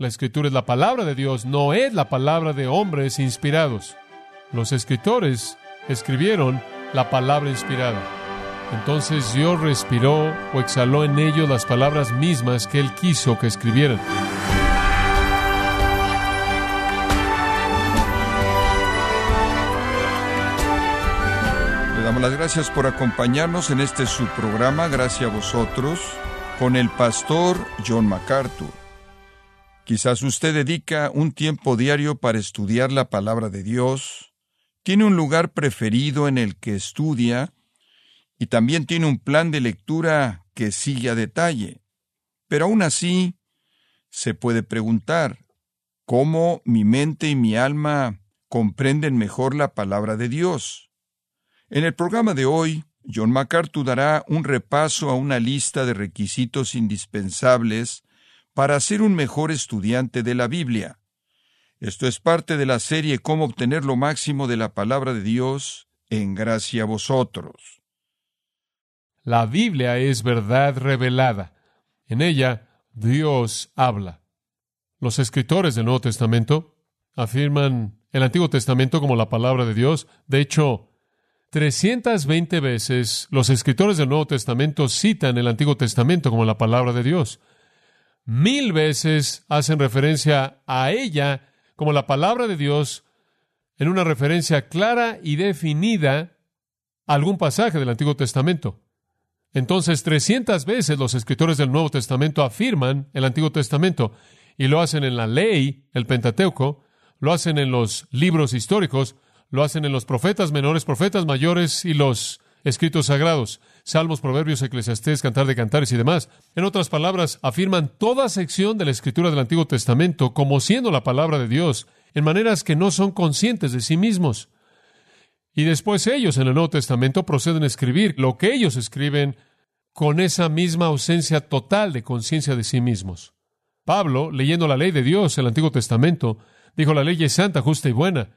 La escritura es la palabra de Dios, no es la palabra de hombres inspirados. Los escritores escribieron la palabra inspirada. Entonces Dios respiró o exhaló en ellos las palabras mismas que Él quiso que escribieran. Le damos las gracias por acompañarnos en este su programa, Gracias a vosotros, con el pastor John MacArthur. Quizás usted dedica un tiempo diario para estudiar la palabra de Dios, tiene un lugar preferido en el que estudia y también tiene un plan de lectura que sigue a detalle. Pero aún así, se puede preguntar, ¿cómo mi mente y mi alma comprenden mejor la palabra de Dios? En el programa de hoy, John MacArthur dará un repaso a una lista de requisitos indispensables para ser un mejor estudiante de la Biblia. Esto es parte de la serie Cómo obtener lo máximo de la palabra de Dios en gracia a vosotros. La Biblia es verdad revelada. En ella Dios habla. Los escritores del Nuevo Testamento afirman el Antiguo Testamento como la palabra de Dios. De hecho, 320 veces los escritores del Nuevo Testamento citan el Antiguo Testamento como la palabra de Dios. Mil veces hacen referencia a ella como la palabra de Dios en una referencia clara y definida a algún pasaje del Antiguo Testamento. Entonces, 300 veces los escritores del Nuevo Testamento afirman el Antiguo Testamento y lo hacen en la ley, el Pentateuco, lo hacen en los libros históricos, lo hacen en los profetas menores, profetas mayores y los escritos sagrados, salmos, proverbios, eclesiastés, cantar de cantares y demás. En otras palabras, afirman toda sección de la escritura del Antiguo Testamento como siendo la palabra de Dios, en maneras que no son conscientes de sí mismos. Y después ellos en el Nuevo Testamento proceden a escribir lo que ellos escriben con esa misma ausencia total de conciencia de sí mismos. Pablo, leyendo la ley de Dios, el Antiguo Testamento, dijo la ley es santa, justa y buena.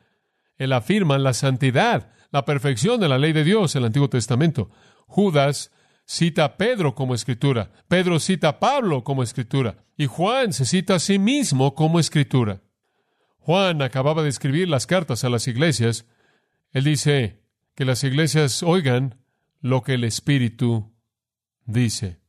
Él afirma la santidad, la perfección de la ley de Dios en el Antiguo Testamento. Judas cita a Pedro como escritura, Pedro cita a Pablo como escritura, y Juan se cita a sí mismo como escritura. Juan acababa de escribir las cartas a las iglesias. Él dice que las iglesias oigan lo que el Espíritu dice.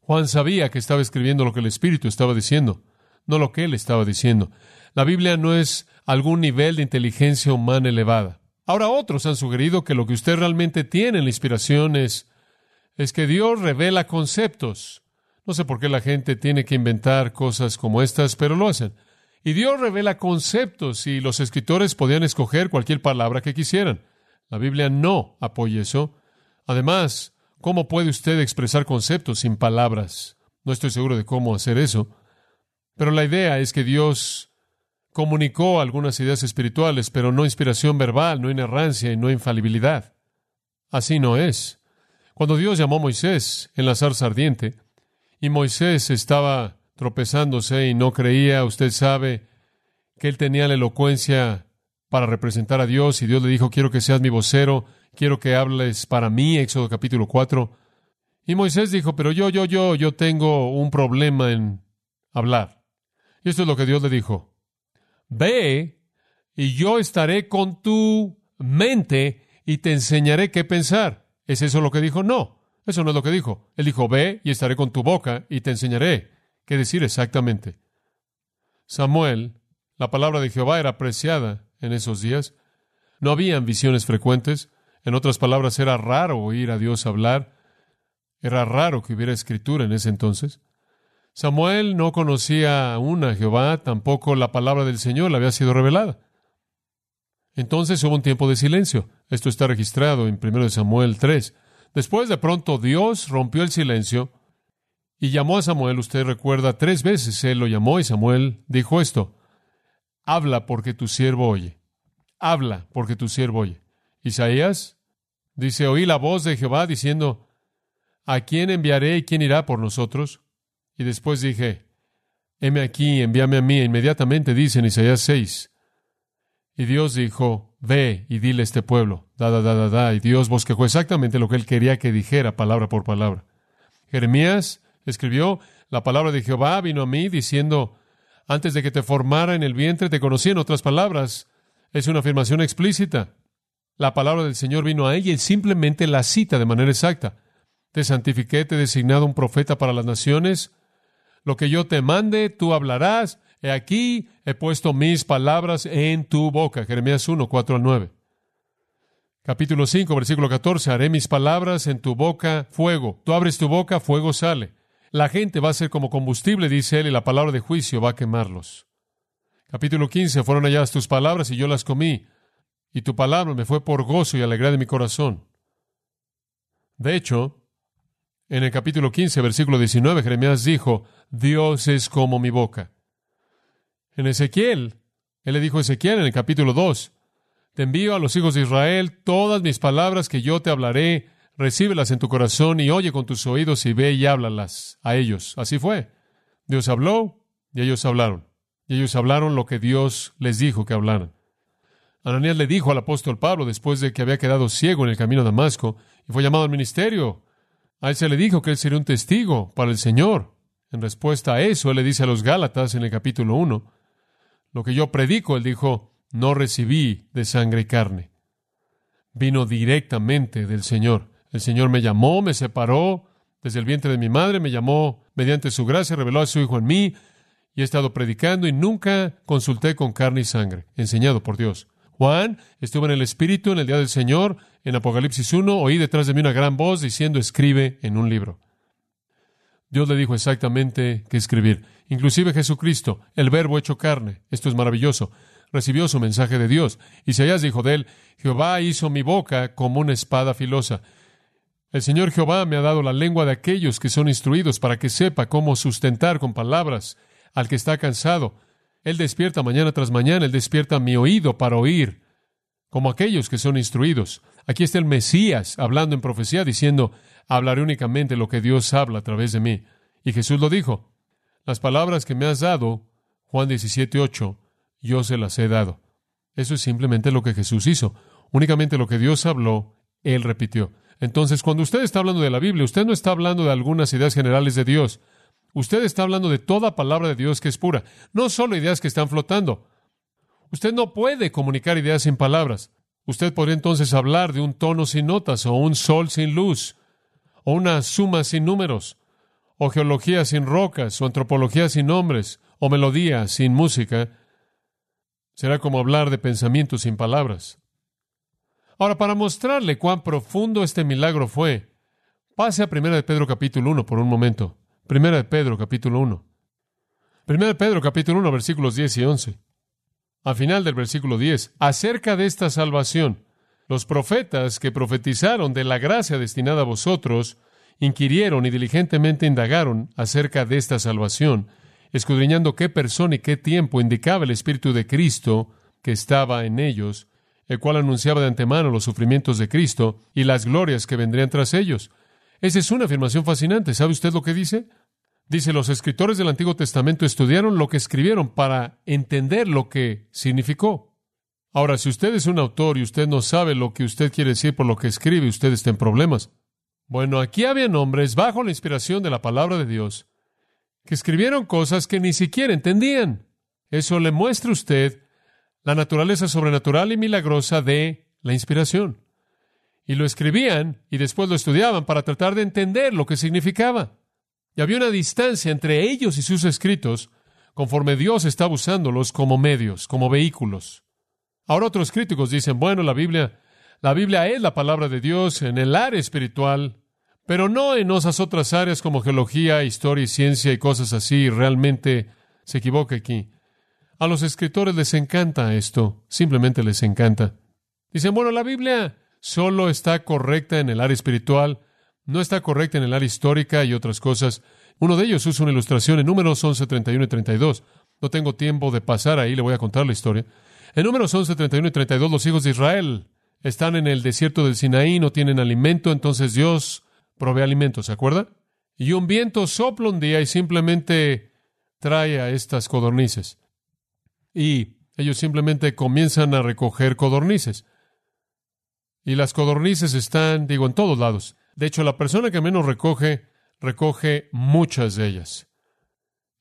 Juan sabía que estaba escribiendo lo que el Espíritu estaba diciendo, no lo que él estaba diciendo. La Biblia no es algún nivel de inteligencia humana elevada. Ahora otros han sugerido que lo que usted realmente tiene en la inspiración es, que Dios revela conceptos. No sé por qué la gente tiene que inventar cosas como estas, pero lo hacen. Y Dios revela conceptos y los escritores podían escoger cualquier palabra que quisieran. La Biblia no apoya eso. Además, ¿cómo puede usted expresar conceptos sin palabras? No estoy seguro de cómo hacer eso. Pero la idea es que Dios comunicó algunas ideas espirituales, pero no inspiración verbal, no inerrancia y no infalibilidad. Así no es. Cuando Dios llamó a Moisés en la zarza ardiente, y Moisés estaba tropezándose y no creía, usted sabe, que él tenía la elocuencia para representar a Dios, y Dios le dijo, quiero que seas mi vocero, quiero que hables para mí, Éxodo capítulo 4. Y Moisés dijo, pero yo, yo, yo, yo tengo un problema en hablar. Y esto es lo que Dios le dijo. Ve y yo estaré con tu mente y te enseñaré qué pensar. ¿Es eso lo que dijo? No, eso no es lo que dijo. Él dijo, ve y estaré con tu boca y te enseñaré qué decir exactamente. Samuel, la palabra de Jehová era apreciada en esos días. No habían visiones frecuentes. En otras palabras, era raro oír a Dios hablar. Era raro que hubiera escritura en ese entonces. Samuel no conocía aún a Jehová, tampoco la palabra del Señor le había sido revelada. Entonces hubo un tiempo de silencio. Esto está registrado en 1 Samuel 3. Después de pronto Dios rompió el silencio y llamó a Samuel. Usted recuerda, tres veces él lo llamó y Samuel dijo esto. Habla porque tu siervo oye. Habla porque tu siervo oye. Isaías dice, oí la voz de Jehová diciendo, ¿a quién enviaré y quién irá por nosotros? Y después dije, heme aquí, envíame a mí. Inmediatamente dice en Isaías 6. Y Dios dijo, ve y dile a este pueblo, da, da, da, da, da. Y Dios bosquejó exactamente lo que él quería que dijera, palabra por palabra. Jeremías escribió, la palabra de Jehová vino a mí diciendo, Antes de que te formara en el vientre, te conocí en otras palabras. Es una afirmación explícita. La palabra del Señor vino a ella y simplemente la cita de manera exacta. Te santifiqué, te he designado un profeta para las naciones. Lo que yo te mande, tú hablarás. He aquí, he puesto mis palabras en tu boca. Jeremías 1, 4 al 9. Capítulo 5, versículo 14. Haré mis palabras en tu boca fuego. Tú abres tu boca, fuego sale. La gente va a ser como combustible, dice él, y la palabra de juicio va a quemarlos. Capítulo 15. Fueron halladas tus palabras y yo las comí, y tu palabra me fue por gozo y alegría de mi corazón. De hecho, en el capítulo 15, versículo 19, Jeremías dijo, Dios es como mi boca. En Ezequiel, él le dijo a Ezequiel en el capítulo 2, te envío a los hijos de Israel todas mis palabras que yo te hablaré, recíbelas en tu corazón y oye con tus oídos y ve y háblalas a ellos. Así fue. Dios habló y ellos hablaron. Y ellos hablaron lo que Dios les dijo que hablaran. Ananías le dijo al apóstol Pablo, después de que había quedado ciego en el camino a Damasco, y fue llamado al ministerio, a él se le dijo que él sería un testigo para el Señor. En respuesta a eso, él le dice a los Gálatas en el capítulo 1, lo que yo predico, él dijo, no recibí de sangre y carne. Vino directamente del Señor. El Señor me llamó, me separó desde el vientre de mi madre, me llamó mediante su gracia, reveló a su Hijo en mí, y he estado predicando y nunca consulté con carne y sangre, enseñado por Dios. Juan estuvo en el Espíritu en el día del Señor, en Apocalipsis 1, oí detrás de mí una gran voz diciendo, escribe en un libro. Dios le dijo exactamente qué escribir. Inclusive Jesucristo, el verbo hecho carne. Esto es maravilloso recibió su mensaje de Dios. Isaías dijo de él, Jehová hizo mi boca como una espada filosa. El Señor Jehová me ha dado la lengua de aquellos que son instruidos para que sepa cómo sustentar con palabras al que está cansado. Él despierta mañana tras mañana, Él despierta mi oído para oír, como aquellos que son instruidos. Aquí está el Mesías hablando en profecía, diciendo, hablaré únicamente lo que Dios habla a través de mí. Y Jesús lo dijo, las palabras que me has dado, Juan 17, 8, yo se las he dado. Eso es simplemente lo que Jesús hizo. Únicamente lo que Dios habló, Él repitió. Entonces, cuando usted está hablando de la Biblia, usted no está hablando de algunas ideas generales de Dios. Usted está hablando de toda palabra de Dios que es pura, no solo ideas que están flotando. Usted no puede comunicar ideas sin palabras. Usted podría entonces hablar de un tono sin notas, o un sol sin luz, o una suma sin números, o geología sin rocas, o antropología sin nombres, o melodía sin música, Será como hablar de pensamientos sin palabras. Ahora, para mostrarle cuán profundo este milagro fue, pase a 1 de Pedro capítulo 1 por un momento. 1 de Pedro capítulo 1. 1 de Pedro capítulo 1 versículos 10 y 11. Al final del versículo 10, acerca de esta salvación, los profetas que profetizaron de la gracia destinada a vosotros, inquirieron y diligentemente indagaron acerca de esta salvación, escudriñando qué persona y qué tiempo indicaba el Espíritu de Cristo que estaba en ellos, el cual anunciaba de antemano los sufrimientos de Cristo y las glorias que vendrían tras ellos. Esa es una afirmación fascinante. ¿Sabe usted lo que dice? Dice, los escritores del Antiguo Testamento estudiaron lo que escribieron para entender lo que significó. Ahora, si usted es un autor y usted no sabe lo que usted quiere decir por lo que escribe, usted está en problemas. Bueno, aquí había hombres bajo la inspiración de la palabra de Dios que escribieron cosas que ni siquiera entendían. Eso le muestra a usted la naturaleza sobrenatural y milagrosa de la inspiración. Y lo escribían y después lo estudiaban para tratar de entender lo que significaba. Y había una distancia entre ellos y sus escritos conforme Dios estaba usándolos como medios, como vehículos. Ahora otros críticos dicen, bueno, la Biblia, la Biblia es la palabra de Dios en el área espiritual, pero no en esas otras áreas como geología, historia y ciencia y cosas así. Realmente se equivoca aquí. A los escritores les encanta esto, simplemente les encanta. Dicen, bueno, la Biblia solo está correcta en el área espiritual, no está correcta en el área histórica y otras cosas. Uno de ellos usa una ilustración en números 11, 31 y 32. No tengo tiempo de pasar ahí, le voy a contar la historia. En números 11, 31 y 32, los hijos de Israel están en el desierto del Sinaí, no tienen alimento, entonces Dios provee alimento, ¿se acuerda? Y un viento sopla un día y simplemente trae a estas codornices. Y ellos simplemente comienzan a recoger codornices. Y las codornices están, digo, en todos lados. De hecho, la persona que menos recoge, recoge muchas de ellas.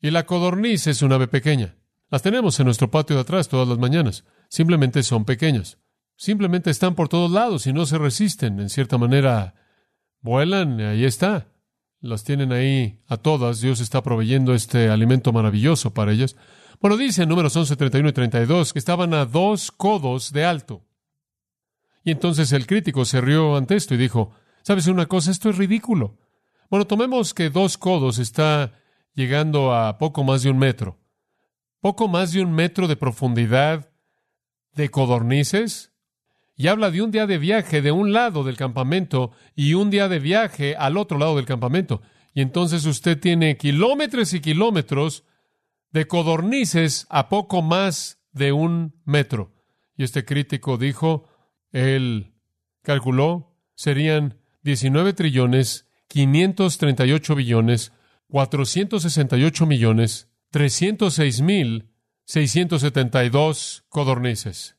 Y la codorniz es un ave pequeña. Las tenemos en nuestro patio de atrás todas las mañanas. Simplemente son pequeñas. Simplemente están por todos lados y no se resisten. En cierta manera, vuelan y ahí está. Las tienen ahí a todas. Dios está proveyendo este alimento maravilloso para ellas. Bueno, dice en números 11, 31 y 32 que estaban a dos codos de alto. Y entonces el crítico se rió ante esto y dijo, ¿sabes una cosa? Esto es ridículo. Bueno, tomemos que dos codos está llegando a poco más de un metro. Poco más de un metro de profundidad de codornices. Y habla de un día de viaje de un lado del campamento y un día de viaje al otro lado del campamento. Y entonces usted tiene kilómetros y kilómetros de codornices a poco más de un metro. Y este crítico dijo, él calculó, serían 19 trillones, 538 billones, 468 millones, 306 mil, 672 codornices.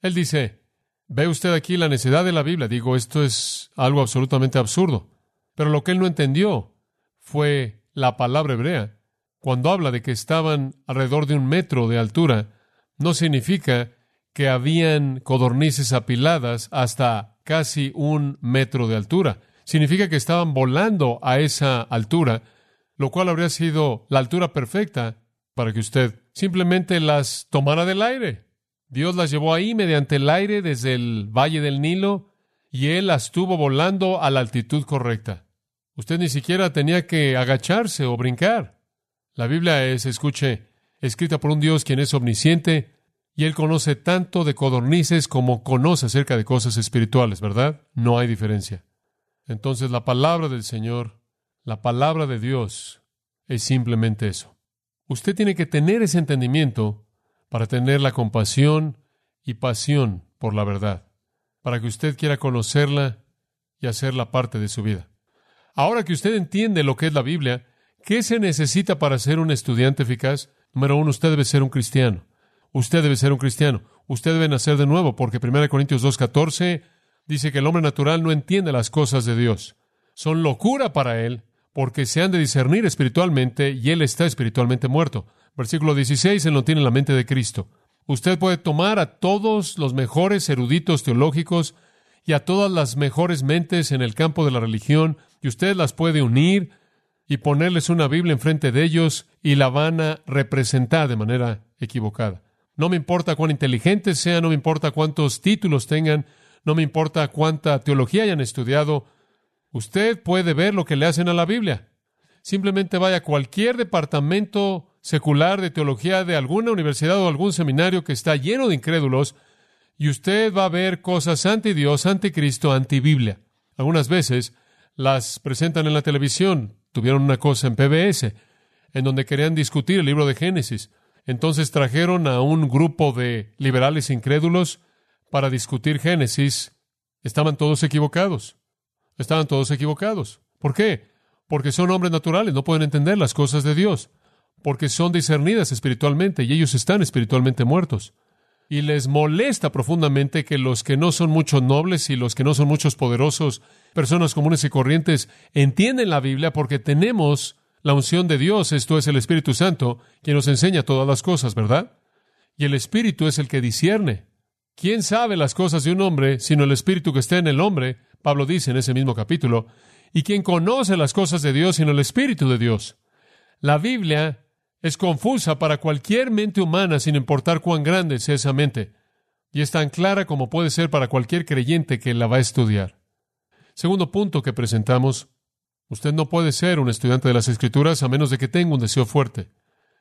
Él dice, ve usted aquí la necedad de la Biblia. Digo, esto es algo absolutamente absurdo. Pero lo que él no entendió fue la palabra hebrea. Cuando habla de que estaban alrededor de un metro de altura, no significa que habían codornices apiladas hasta casi un metro de altura. Significa que estaban volando a esa altura, lo cual habría sido la altura perfecta para que usted simplemente las tomara del aire. Dios las llevó ahí mediante el aire desde el valle del Nilo y Él las estuvo volando a la altitud correcta. Usted ni siquiera tenía que agacharse o brincar. La Biblia es, escuche, escrita por un Dios quien es omnisciente, y Él conoce tanto de codornices como conoce acerca de cosas espirituales, ¿verdad? No hay diferencia. Entonces la palabra del Señor, la palabra de Dios, es simplemente eso. Usted tiene que tener ese entendimiento para tener la compasión y pasión por la verdad, para que usted quiera conocerla y hacerla parte de su vida. Ahora que usted entiende lo que es la Biblia, ¿qué se necesita para ser un estudiante eficaz? Número uno, usted debe ser un cristiano. Usted debe ser un cristiano. Usted debe nacer de nuevo, porque 1 Corintios 2.14 dice que el hombre natural no entiende las cosas de Dios. Son locura para él, porque se han de discernir espiritualmente y él está espiritualmente muerto. Versículo 16, él no tiene la mente de Cristo. Usted puede tomar a todos los mejores eruditos teológicos y a todas las mejores mentes en el campo de la religión, y usted las puede unir y ponerles una Biblia enfrente de ellos y la van a representar de manera equivocada. No me importa cuán inteligentes sean, no me importa cuántos títulos tengan, no me importa cuánta teología hayan estudiado. Usted puede ver lo que le hacen a la Biblia. Simplemente vaya a cualquier departamento secular de teología de alguna universidad o algún seminario que está lleno de incrédulos y usted va a ver cosas anti Dios, anti Cristo, anti Biblia. Algunas veces las presentan en la televisión. Tuvieron una cosa en PBS en donde querían discutir el libro de Génesis. Entonces trajeron a un grupo de liberales incrédulos para discutir Génesis. Estaban todos equivocados. Estaban todos equivocados. ¿Por qué? Porque son hombres naturales, no pueden entender las cosas de Dios, porque son discernidas espiritualmente y ellos están espiritualmente muertos. Y les molesta profundamente que los que no son muchos nobles y los que no son muchos poderosos, personas comunes y corrientes, entienden la Biblia porque tenemos la unción de Dios, esto es el Espíritu Santo, quien nos enseña todas las cosas, ¿verdad? Y el Espíritu es el que discierne. ¿Quién sabe las cosas de un hombre sino el Espíritu que está en el hombre? Pablo dice en ese mismo capítulo. ¿Y quién conoce las cosas de Dios sino el Espíritu de Dios? La Biblia es confusa para cualquier mente humana sin importar cuán grande sea esa mente. Y es tan clara como puede ser para cualquier creyente que la va a estudiar. Segundo punto que presentamos, Usted no puede ser un estudiante de las Escrituras a menos de que tenga un deseo fuerte.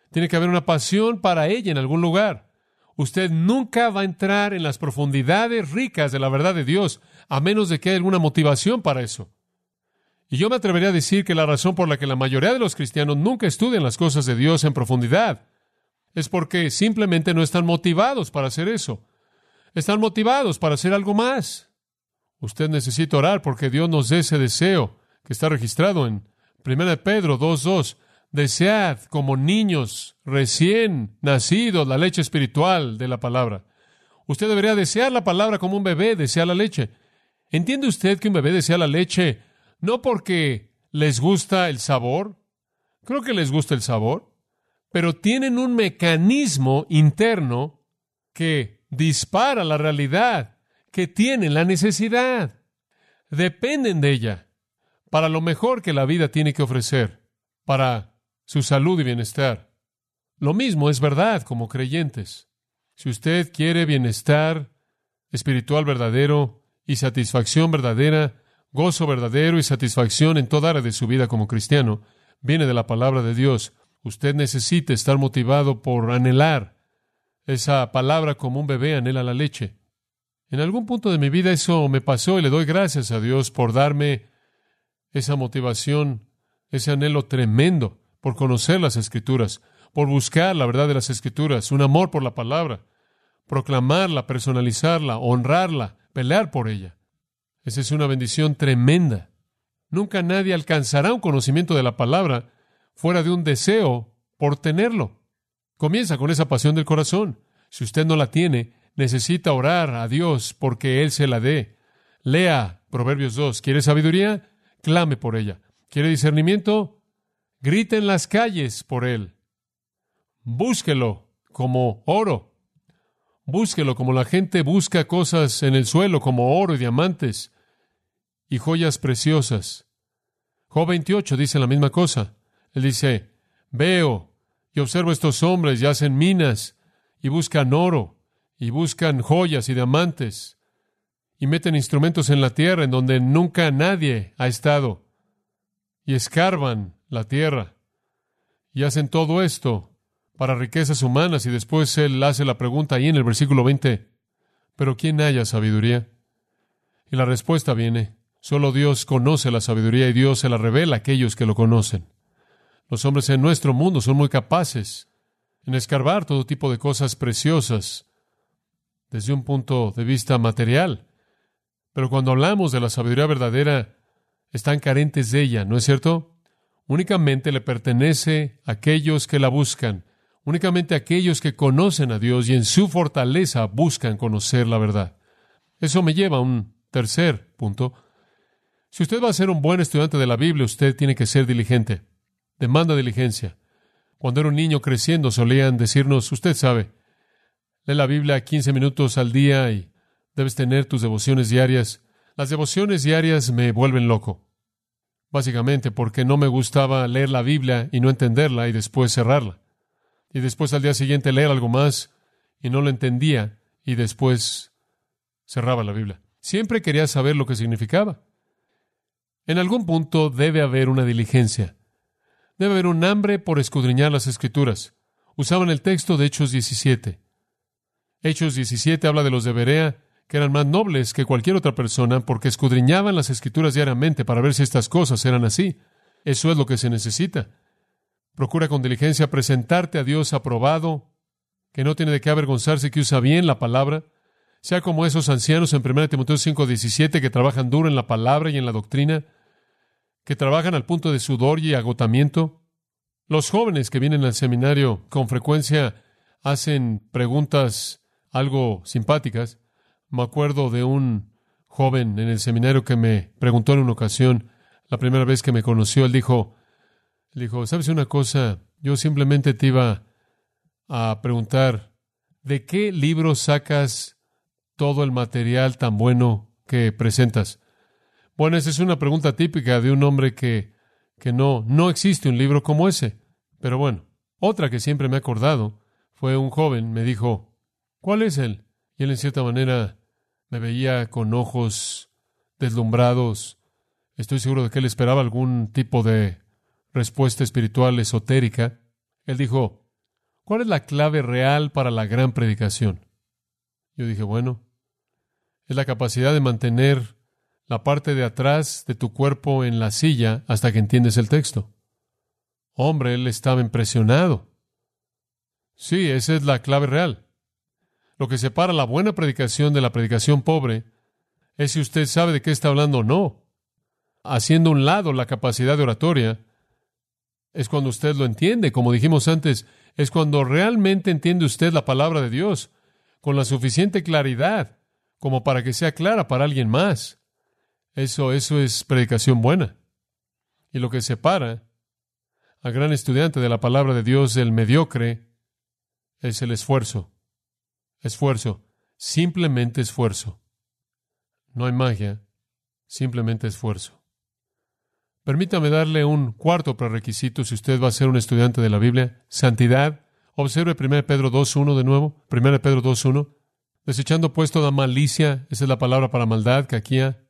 Tiene que haber una pasión para ella en algún lugar. Usted nunca va a entrar en las profundidades ricas de la verdad de Dios a menos de que haya alguna motivación para eso. Y yo me atrevería a decir que la razón por la que la mayoría de los cristianos nunca estudian las cosas de Dios en profundidad es porque simplemente no están motivados para hacer eso. Están motivados para hacer algo más. Usted necesita orar porque Dios nos dé ese deseo que está registrado en 1 Pedro 2.2. Desead como niños recién nacidos la leche espiritual de la palabra. Usted debería desear la palabra como un bebé desea la leche. ¿Entiende usted que un bebé desea la leche no porque les gusta el sabor? Creo que les gusta el sabor. pero tienen un mecanismo interno que dispara la realidad, que tienen la necesidad. Dependen de ella para lo mejor que la vida tiene que ofrecer, para su salud y bienestar. Lo mismo es verdad como creyentes. Si usted quiere bienestar espiritual verdadero y satisfacción verdadera, gozo verdadero y satisfacción en toda área de su vida como cristiano, viene de la palabra de Dios. Usted necesita estar motivado por anhelar esa palabra como un bebé anhela la leche. En algún punto de mi vida eso me pasó y le doy gracias a Dios por darme esa motivación, ese anhelo tremendo por conocer las escrituras, por buscar la verdad de las escrituras, un amor por la palabra, proclamarla, personalizarla, honrarla, pelear por ella. Esa es una bendición tremenda. Nunca nadie alcanzará un conocimiento de la palabra fuera de un deseo por tenerlo. Comienza con esa pasión del corazón. Si usted no la tiene, necesita orar a Dios porque Él se la dé. Lea Proverbios 2. ¿Quiere sabiduría? Clame por ella. ¿Quiere discernimiento? Grite en las calles por Él. Búsquelo como oro. Búsquelo como la gente busca cosas en el suelo, como oro y diamantes y joyas preciosas. Job 28 dice la misma cosa. Él dice, veo y observo estos hombres y hacen minas y buscan oro y buscan joyas y diamantes y meten instrumentos en la tierra en donde nunca nadie ha estado y escarban la tierra y hacen todo esto para riquezas humanas y después él hace la pregunta ahí en el versículo 20, pero ¿quién haya sabiduría? Y la respuesta viene, solo Dios conoce la sabiduría y Dios se la revela a aquellos que lo conocen. Los hombres en nuestro mundo son muy capaces en escarbar todo tipo de cosas preciosas desde un punto de vista material. Pero cuando hablamos de la sabiduría verdadera, están carentes de ella, ¿no es cierto? Únicamente le pertenece a aquellos que la buscan, únicamente aquellos que conocen a Dios y en su fortaleza buscan conocer la verdad. Eso me lleva a un tercer punto. Si usted va a ser un buen estudiante de la Biblia, usted tiene que ser diligente. Demanda diligencia. Cuando era un niño creciendo solían decirnos, usted sabe, lee la Biblia 15 minutos al día y debes tener tus devociones diarias. Las devociones diarias me vuelven loco. Básicamente porque no me gustaba leer la Biblia y no entenderla y después cerrarla y después al día siguiente leer algo más y no lo entendía y después cerraba la Biblia. Siempre quería saber lo que significaba. En algún punto debe haber una diligencia. Debe haber un hambre por escudriñar las escrituras. Usaban el texto de Hechos 17. Hechos 17 habla de los de Berea, que eran más nobles que cualquier otra persona porque escudriñaban las escrituras diariamente para ver si estas cosas eran así. Eso es lo que se necesita. Procura con diligencia presentarte a Dios aprobado, que no tiene de qué avergonzarse, que usa bien la palabra, sea como esos ancianos en 1 Timoteo 5:17 que trabajan duro en la palabra y en la doctrina, que trabajan al punto de sudor y agotamiento. Los jóvenes que vienen al seminario con frecuencia hacen preguntas algo simpáticas. Me acuerdo de un joven en el seminario que me preguntó en una ocasión, la primera vez que me conoció, él dijo, le dijo, ¿sabes una cosa? Yo simplemente te iba a preguntar, ¿de qué libro sacas todo el material tan bueno que presentas? Bueno, esa es una pregunta típica de un hombre que, que no, no existe un libro como ese. Pero bueno, otra que siempre me he acordado fue un joven, me dijo, ¿cuál es él? Y él en cierta manera me veía con ojos deslumbrados. Estoy seguro de que él esperaba algún tipo de respuesta espiritual esotérica, él dijo, ¿cuál es la clave real para la gran predicación? Yo dije, bueno, es la capacidad de mantener la parte de atrás de tu cuerpo en la silla hasta que entiendes el texto. Hombre, él estaba impresionado. Sí, esa es la clave real. Lo que separa la buena predicación de la predicación pobre es si usted sabe de qué está hablando o no. Haciendo un lado la capacidad de oratoria, es cuando usted lo entiende. Como dijimos antes, es cuando realmente entiende usted la palabra de Dios con la suficiente claridad como para que sea clara para alguien más. Eso, eso es predicación buena. Y lo que separa al gran estudiante de la palabra de Dios, el mediocre, es el esfuerzo. Esfuerzo. Simplemente esfuerzo. No hay magia, simplemente esfuerzo. Permítame darle un cuarto prerequisito si usted va a ser un estudiante de la Biblia. Santidad. Observe 1 Pedro 2.1 de nuevo. 1 Pedro 2.1. Desechando pues toda malicia, esa es la palabra para maldad, caquía,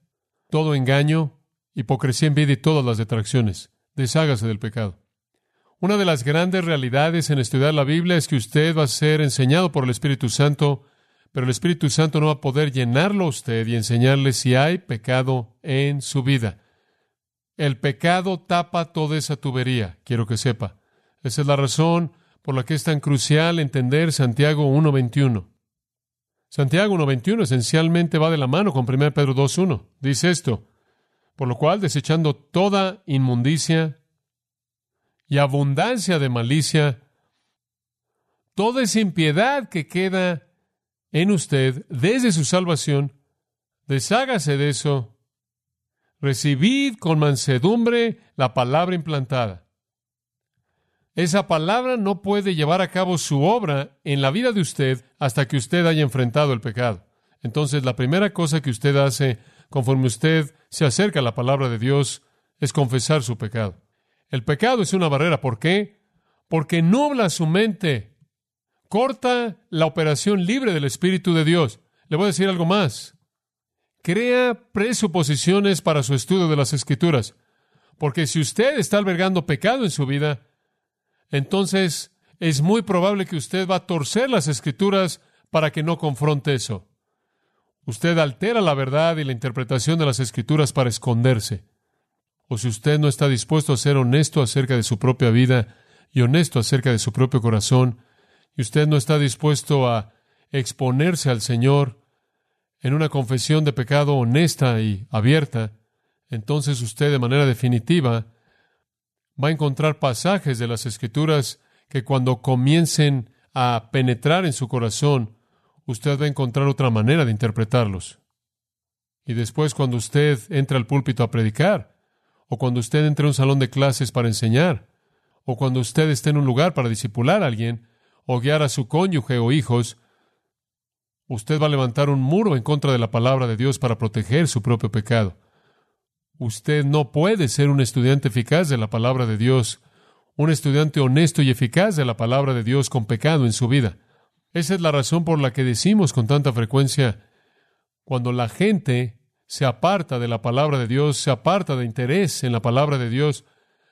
todo engaño, hipocresía, envidia y todas las detracciones. Deshágase del pecado. Una de las grandes realidades en estudiar la Biblia es que usted va a ser enseñado por el Espíritu Santo, pero el Espíritu Santo no va a poder llenarlo a usted y enseñarle si hay pecado en su vida. El pecado tapa toda esa tubería, quiero que sepa. Esa es la razón por la que es tan crucial entender Santiago 1.21. Santiago 1.21 esencialmente va de la mano con 1 Pedro 2.1. Dice esto, por lo cual, desechando toda inmundicia y abundancia de malicia, toda esa impiedad que queda en usted desde su salvación, deshágase de eso, recibid con mansedumbre la palabra implantada. Esa palabra no puede llevar a cabo su obra en la vida de usted hasta que usted haya enfrentado el pecado. Entonces, la primera cosa que usted hace conforme usted se acerca a la palabra de Dios es confesar su pecado. El pecado es una barrera. ¿Por qué? Porque nubla su mente, corta la operación libre del Espíritu de Dios. Le voy a decir algo más. Crea presuposiciones para su estudio de las Escrituras. Porque si usted está albergando pecado en su vida, entonces es muy probable que usted va a torcer las escrituras para que no confronte eso. Usted altera la verdad y la interpretación de las escrituras para esconderse. O si usted no está dispuesto a ser honesto acerca de su propia vida y honesto acerca de su propio corazón, y usted no está dispuesto a exponerse al Señor en una confesión de pecado honesta y abierta, entonces usted de manera definitiva va a encontrar pasajes de las Escrituras que cuando comiencen a penetrar en su corazón, usted va a encontrar otra manera de interpretarlos. Y después cuando usted entra al púlpito a predicar, o cuando usted entra a un salón de clases para enseñar, o cuando usted esté en un lugar para disipular a alguien, o guiar a su cónyuge o hijos, usted va a levantar un muro en contra de la palabra de Dios para proteger su propio pecado. Usted no puede ser un estudiante eficaz de la palabra de Dios, un estudiante honesto y eficaz de la palabra de Dios con pecado en su vida. Esa es la razón por la que decimos con tanta frecuencia, cuando la gente se aparta de la palabra de Dios, se aparta de interés en la palabra de Dios,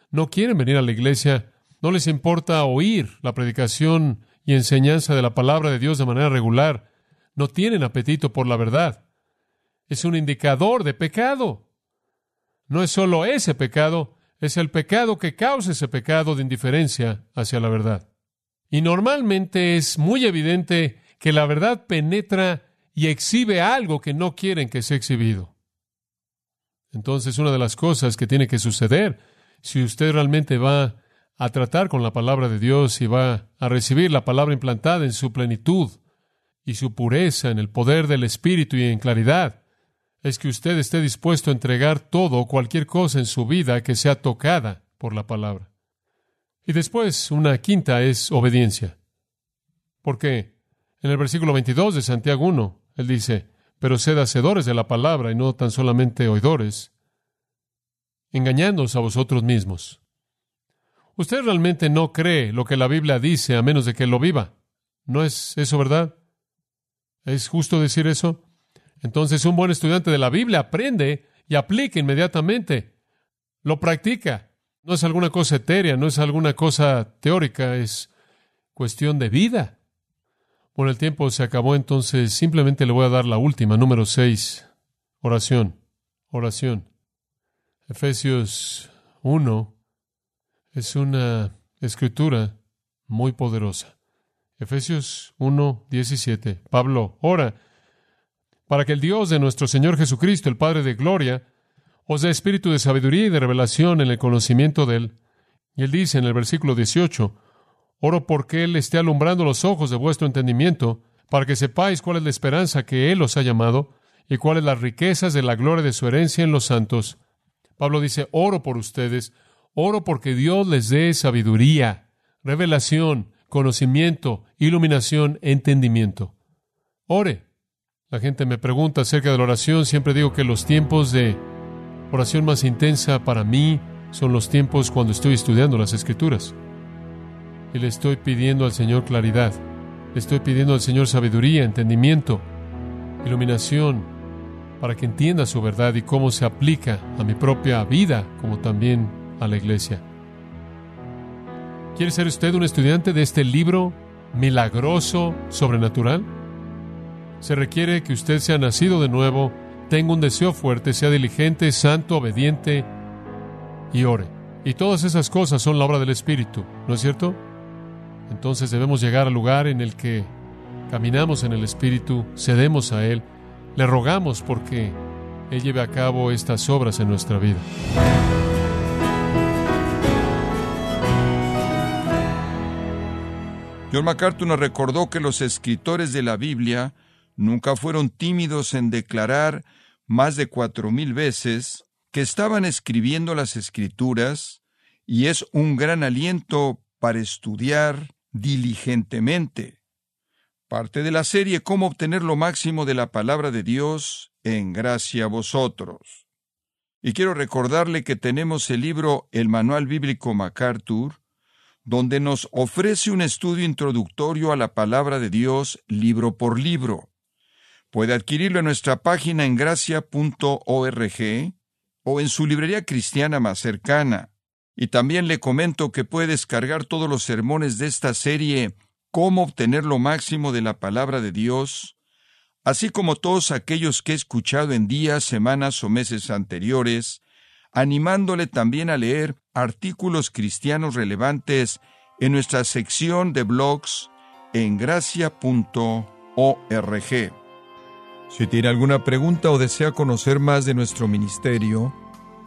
no quieren venir a la iglesia, no les importa oír la predicación y enseñanza de la palabra de Dios de manera regular, no tienen apetito por la verdad. Es un indicador de pecado. No es solo ese pecado, es el pecado que causa ese pecado de indiferencia hacia la verdad. Y normalmente es muy evidente que la verdad penetra y exhibe algo que no quieren que sea exhibido. Entonces, una de las cosas que tiene que suceder, si usted realmente va a tratar con la palabra de Dios y va a recibir la palabra implantada en su plenitud y su pureza, en el poder del Espíritu y en claridad, es que usted esté dispuesto a entregar todo o cualquier cosa en su vida que sea tocada por la palabra. Y después, una quinta es obediencia. Porque en el versículo 22 de Santiago 1, él dice, pero sed hacedores de la palabra y no tan solamente oidores, engañándoos a vosotros mismos. Usted realmente no cree lo que la Biblia dice a menos de que lo viva. ¿No es eso verdad? ¿Es justo decir eso? Entonces un buen estudiante de la Biblia aprende y aplica inmediatamente. Lo practica. No es alguna cosa etérea, no es alguna cosa teórica, es cuestión de vida. Bueno, el tiempo se acabó, entonces simplemente le voy a dar la última, número 6. Oración. Oración. Efesios 1 es una escritura muy poderosa. Efesios 1, 17. Pablo ora para que el Dios de nuestro Señor Jesucristo, el Padre de Gloria, os dé espíritu de sabiduría y de revelación en el conocimiento de Él. Y Él dice en el versículo 18, Oro porque Él esté alumbrando los ojos de vuestro entendimiento, para que sepáis cuál es la esperanza que Él os ha llamado, y cuáles las riquezas de la gloria de su herencia en los santos. Pablo dice, oro por ustedes, Oro porque Dios les dé sabiduría, revelación, conocimiento, iluminación, entendimiento. Ore. La gente me pregunta acerca de la oración. Siempre digo que los tiempos de oración más intensa para mí son los tiempos cuando estoy estudiando las escrituras. Y le estoy pidiendo al Señor claridad. Le estoy pidiendo al Señor sabiduría, entendimiento, iluminación, para que entienda su verdad y cómo se aplica a mi propia vida, como también a la iglesia. ¿Quiere ser usted un estudiante de este libro milagroso, sobrenatural? Se requiere que usted sea nacido de nuevo, tenga un deseo fuerte, sea diligente, santo, obediente y ore. Y todas esas cosas son la obra del Espíritu, ¿no es cierto? Entonces debemos llegar al lugar en el que caminamos en el Espíritu, cedemos a Él, le rogamos porque Él lleve a cabo estas obras en nuestra vida. John MacArthur nos recordó que los escritores de la Biblia nunca fueron tímidos en declarar más de cuatro mil veces que estaban escribiendo las escrituras y es un gran aliento para estudiar diligentemente. Parte de la serie Cómo obtener lo máximo de la palabra de Dios en gracia a vosotros. Y quiero recordarle que tenemos el libro El Manual Bíblico MacArthur, donde nos ofrece un estudio introductorio a la palabra de Dios libro por libro. Puede adquirirlo en nuestra página en gracia.org o en su librería cristiana más cercana. Y también le comento que puede descargar todos los sermones de esta serie Cómo obtener lo máximo de la palabra de Dios, así como todos aquellos que he escuchado en días, semanas o meses anteriores, animándole también a leer artículos cristianos relevantes en nuestra sección de blogs en gracia.org. Si tiene alguna pregunta o desea conocer más de nuestro ministerio,